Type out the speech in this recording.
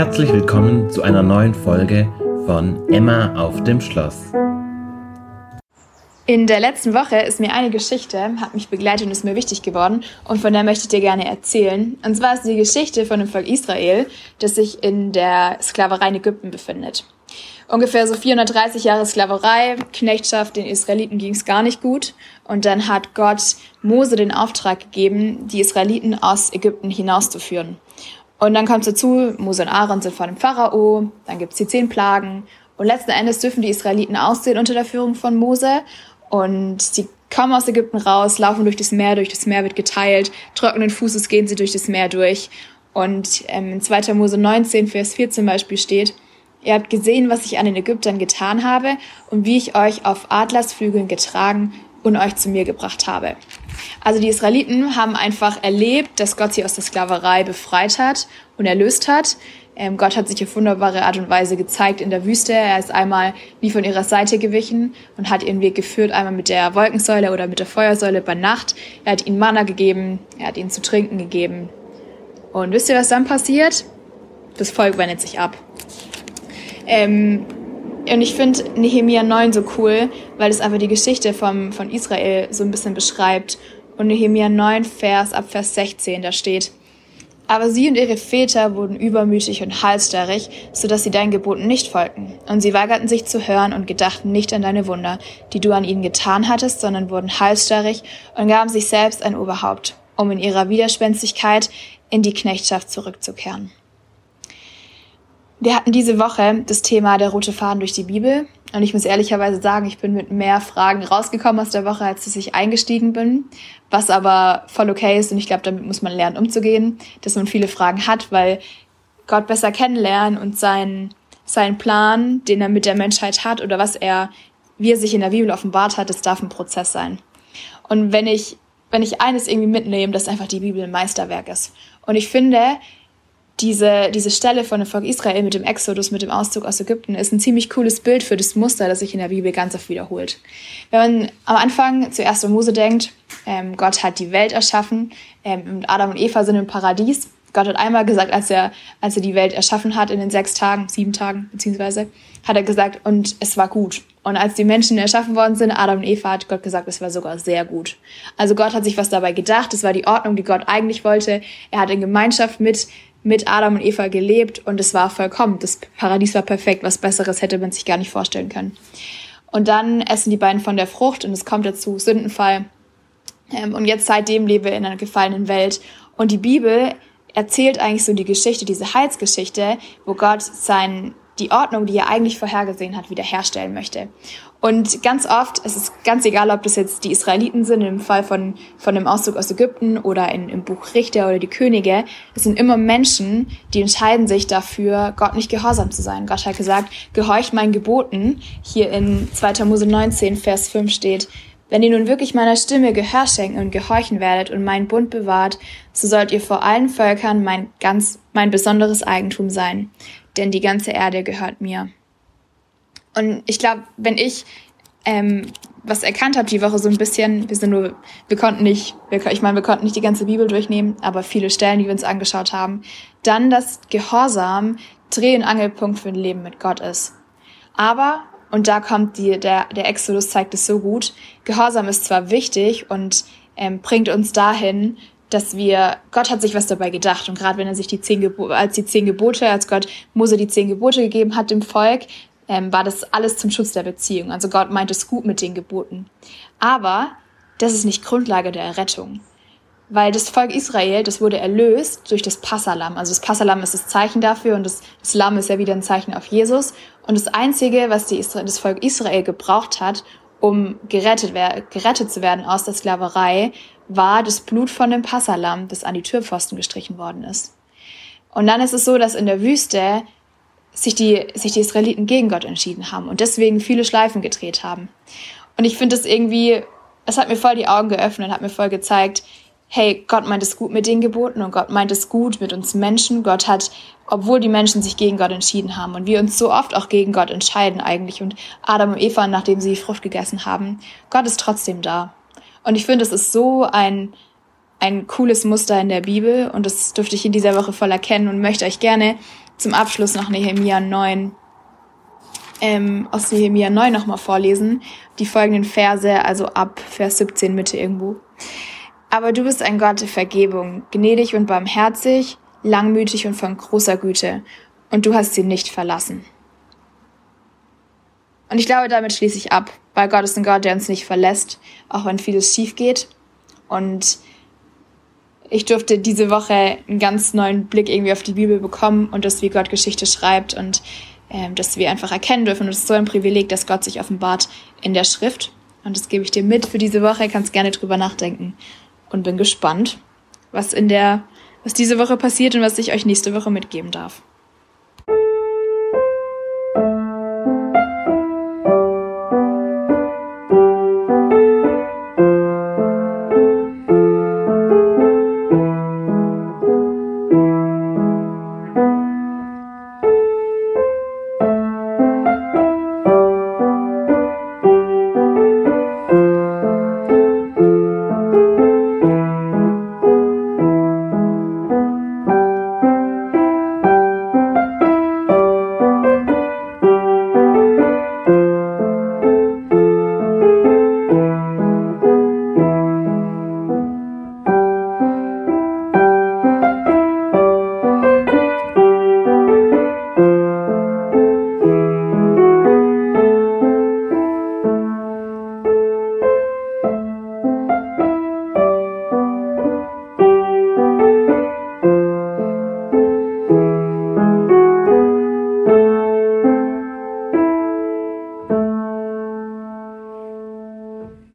Herzlich willkommen zu einer neuen Folge von Emma auf dem Schloss. In der letzten Woche ist mir eine Geschichte, hat mich begleitet und ist mir wichtig geworden und von der möchte ich dir gerne erzählen. Und zwar ist die Geschichte von dem Volk Israel, das sich in der Sklaverei in Ägypten befindet. Ungefähr so 430 Jahre Sklaverei, Knechtschaft, den Israeliten ging es gar nicht gut. Und dann hat Gott Mose den Auftrag gegeben, die Israeliten aus Ägypten hinauszuführen. Und dann kommt dazu, Mose und Aaron sind vor dem Pharao, dann gibt's die zehn Plagen. Und letzten Endes dürfen die Israeliten aussehen unter der Führung von Mose. Und sie kommen aus Ägypten raus, laufen durch das Meer, durch das Meer wird geteilt, trockenen Fußes gehen sie durch das Meer durch. Und ähm, in 2. Mose 19, Vers 4 zum Beispiel steht, Ihr habt gesehen, was ich an den Ägyptern getan habe und wie ich euch auf Adlersflügeln getragen und euch zu mir gebracht habe. Also die Israeliten haben einfach erlebt, dass Gott sie aus der Sklaverei befreit hat und erlöst hat. Ähm, Gott hat sich auf wunderbare Art und Weise gezeigt in der Wüste. Er ist einmal wie von ihrer Seite gewichen und hat ihren Weg geführt, einmal mit der Wolkensäule oder mit der Feuersäule bei Nacht. Er hat ihnen Manna gegeben, er hat ihnen zu trinken gegeben. Und wisst ihr, was dann passiert? Das Volk wendet sich ab. Ähm, und ich finde Nehemia 9 so cool, weil es einfach die Geschichte vom, von Israel so ein bisschen beschreibt. Und Nehemia 9, Vers ab Vers 16, da steht, aber sie und ihre Väter wurden übermütig und halsstarrig, so dass sie deinen Geboten nicht folgten. Und sie weigerten sich zu hören und gedachten nicht an deine Wunder, die du an ihnen getan hattest, sondern wurden halsstarrig und gaben sich selbst ein Oberhaupt, um in ihrer Widerspenstigkeit in die Knechtschaft zurückzukehren. Wir hatten diese Woche das Thema der rote Faden durch die Bibel. Und ich muss ehrlicherweise sagen, ich bin mit mehr Fragen rausgekommen aus der Woche, als dass ich eingestiegen bin. Was aber voll okay ist. Und ich glaube, damit muss man lernen, umzugehen, dass man viele Fragen hat, weil Gott besser kennenlernen und seinen, seinen Plan, den er mit der Menschheit hat oder was er, wie er sich in der Bibel offenbart hat, das darf ein Prozess sein. Und wenn ich, wenn ich eines irgendwie mitnehme, dass einfach die Bibel ein Meisterwerk ist. Und ich finde, diese, diese Stelle von dem Volk Israel mit dem Exodus, mit dem Auszug aus Ägypten, ist ein ziemlich cooles Bild für das Muster, das sich in der Bibel ganz oft wiederholt. Wenn man am Anfang zuerst an Mose denkt, ähm, Gott hat die Welt erschaffen, ähm, Adam und Eva sind im Paradies. Gott hat einmal gesagt, als er, als er die Welt erschaffen hat, in den sechs Tagen, sieben Tagen beziehungsweise, hat er gesagt, und es war gut. Und als die Menschen erschaffen worden sind, Adam und Eva, hat Gott gesagt, es war sogar sehr gut. Also Gott hat sich was dabei gedacht, es war die Ordnung, die Gott eigentlich wollte. Er hat in Gemeinschaft mit mit Adam und Eva gelebt und es war vollkommen. Das Paradies war perfekt. Was Besseres hätte man sich gar nicht vorstellen können. Und dann essen die beiden von der Frucht und es kommt dazu Sündenfall. Ähm, und jetzt seitdem lebe wir in einer gefallenen Welt. Und die Bibel erzählt eigentlich so die Geschichte, diese Heilsgeschichte, wo Gott sein, die Ordnung, die er eigentlich vorhergesehen hat, wiederherstellen möchte. Und ganz oft, es ist ganz egal, ob das jetzt die Israeliten sind, im Fall von, von dem Auszug aus Ägypten oder in, im Buch Richter oder die Könige, es sind immer Menschen, die entscheiden sich dafür, Gott nicht gehorsam zu sein. Gott hat gesagt, gehorcht meinen Geboten. Hier in 2. Mose 19, Vers 5 steht, wenn ihr nun wirklich meiner Stimme Gehör schenken und gehorchen werdet und meinen Bund bewahrt, so sollt ihr vor allen Völkern mein ganz, mein besonderes Eigentum sein. Denn die ganze Erde gehört mir. Und ich glaube, wenn ich ähm, was erkannt habe die Woche so ein bisschen, wir sind nur, wir konnten nicht, wir, ich meine, wir konnten nicht die ganze Bibel durchnehmen, aber viele Stellen, die wir uns angeschaut haben, dann, dass Gehorsam Dreh- und Angelpunkt für ein Leben mit Gott ist. Aber, und da kommt die, der, der Exodus zeigt es so gut, Gehorsam ist zwar wichtig und ähm, bringt uns dahin, dass wir, Gott hat sich was dabei gedacht und gerade wenn er sich die zehn Gebote, als die zehn Gebote, als Gott Mose die zehn Gebote gegeben hat dem Volk, ähm, war das alles zum Schutz der Beziehung. Also Gott meint es gut mit den Geboten. Aber das ist nicht Grundlage der Errettung. Weil das Volk Israel, das wurde erlöst durch das Passalam. Also das Passalam ist das Zeichen dafür und das, das Lamm ist ja wieder ein Zeichen auf Jesus. Und das Einzige, was die, das Volk Israel gebraucht hat, um gerettet, gerettet zu werden aus der Sklaverei, war das Blut von dem Passalam, das an die Türpfosten gestrichen worden ist. Und dann ist es so, dass in der Wüste sich die, sich die Israeliten gegen Gott entschieden haben und deswegen viele Schleifen gedreht haben. Und ich finde es irgendwie, es hat mir voll die Augen geöffnet, und hat mir voll gezeigt, hey, Gott meint es gut mit den Geboten und Gott meint es gut mit uns Menschen. Gott hat, obwohl die Menschen sich gegen Gott entschieden haben und wir uns so oft auch gegen Gott entscheiden eigentlich und Adam und Eva, nachdem sie Frucht gegessen haben, Gott ist trotzdem da. Und ich finde, es ist so ein, ein cooles Muster in der Bibel und das durfte ich in dieser Woche voll erkennen und möchte euch gerne zum Abschluss noch Nehemia 9, ähm, aus Nehemia 9 nochmal vorlesen. Die folgenden Verse, also ab Vers 17 Mitte irgendwo. Aber du bist ein Gott der Vergebung, gnädig und barmherzig, langmütig und von großer Güte. Und du hast sie nicht verlassen. Und ich glaube, damit schließe ich ab, weil Gott ist ein Gott, der uns nicht verlässt, auch wenn vieles schief geht. Und ich durfte diese Woche einen ganz neuen Blick irgendwie auf die Bibel bekommen und das, wie Gott Geschichte schreibt und ähm, dass wir einfach erkennen dürfen. Und es ist so ein Privileg, dass Gott sich offenbart in der Schrift. Und das gebe ich dir mit für diese Woche. Kannst gerne drüber nachdenken und bin gespannt, was in der, was diese Woche passiert und was ich euch nächste Woche mitgeben darf.